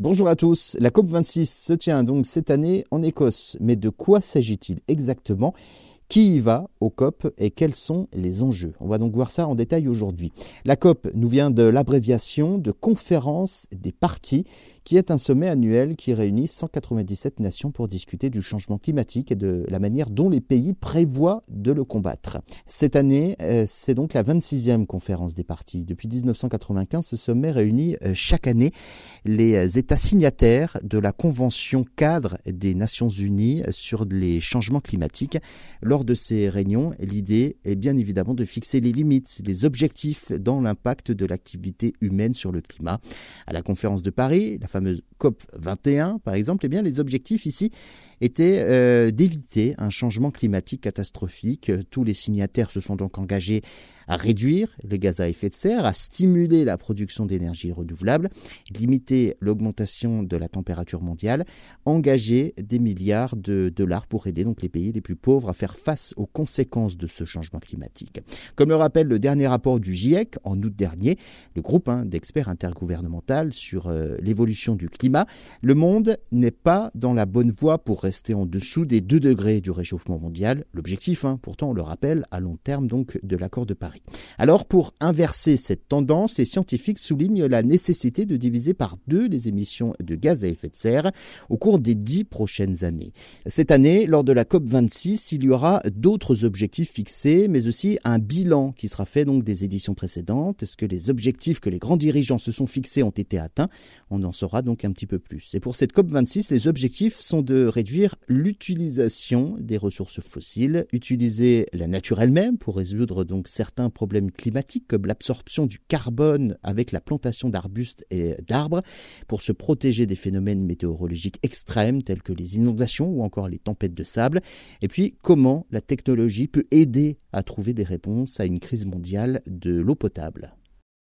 Bonjour à tous. La COP26 se tient donc cette année en Écosse. Mais de quoi s'agit-il exactement? Qui y va au COP et quels sont les enjeux? On va donc voir ça en détail aujourd'hui. La COP nous vient de l'abréviation de Conférence des parties, qui est un sommet annuel qui réunit 197 nations pour discuter du changement climatique et de la manière dont les pays prévoient de le combattre. Cette année, euh, c'est donc la 26e conférence des parties. Depuis 1995, ce sommet réunit euh, chaque année les euh, États signataires de la Convention cadre des Nations Unies sur les changements climatiques. Lors de ces réunions, l'idée est bien évidemment de fixer les limites, les objectifs dans l'impact de l'activité humaine sur le climat. À la conférence de Paris, la fameuse COP 21 par exemple, eh bien les objectifs ici étaient euh, d'éviter un changement climatique catastrophique. Tous les signataires se sont donc engagés à réduire les gaz à effet de serre, à stimuler la production d'énergie renouvelable, limiter l'augmentation de la température mondiale, engager des milliards de dollars pour aider donc les pays les plus pauvres à faire face aux conséquences de ce changement climatique. Comme le rappelle le dernier rapport du GIEC en août dernier, le groupe hein, d'experts intergouvernemental sur euh, l'évolution du climat, le monde n'est pas dans la bonne voie pour rester en dessous des 2 degrés du réchauffement mondial. L'objectif, hein, pourtant on le rappelle, à long terme donc de l'accord de Paris. Alors pour inverser cette tendance, les scientifiques soulignent la nécessité de diviser par deux les émissions de gaz à effet de serre au cours des dix prochaines années. Cette année, lors de la COP26, il y aura d'autres objectifs fixés, mais aussi un bilan qui sera fait donc des éditions précédentes. Est-ce que les objectifs que les grands dirigeants se sont fixés ont été atteints? On en saura donc un petit peu plus. Et pour cette COP26, les objectifs sont de l'utilisation des ressources fossiles, utiliser la nature elle-même pour résoudre donc certains problèmes climatiques comme l'absorption du carbone avec la plantation d'arbustes et d'arbres pour se protéger des phénomènes météorologiques extrêmes tels que les inondations ou encore les tempêtes de sable. Et puis comment la technologie peut aider à trouver des réponses à une crise mondiale de l'eau potable?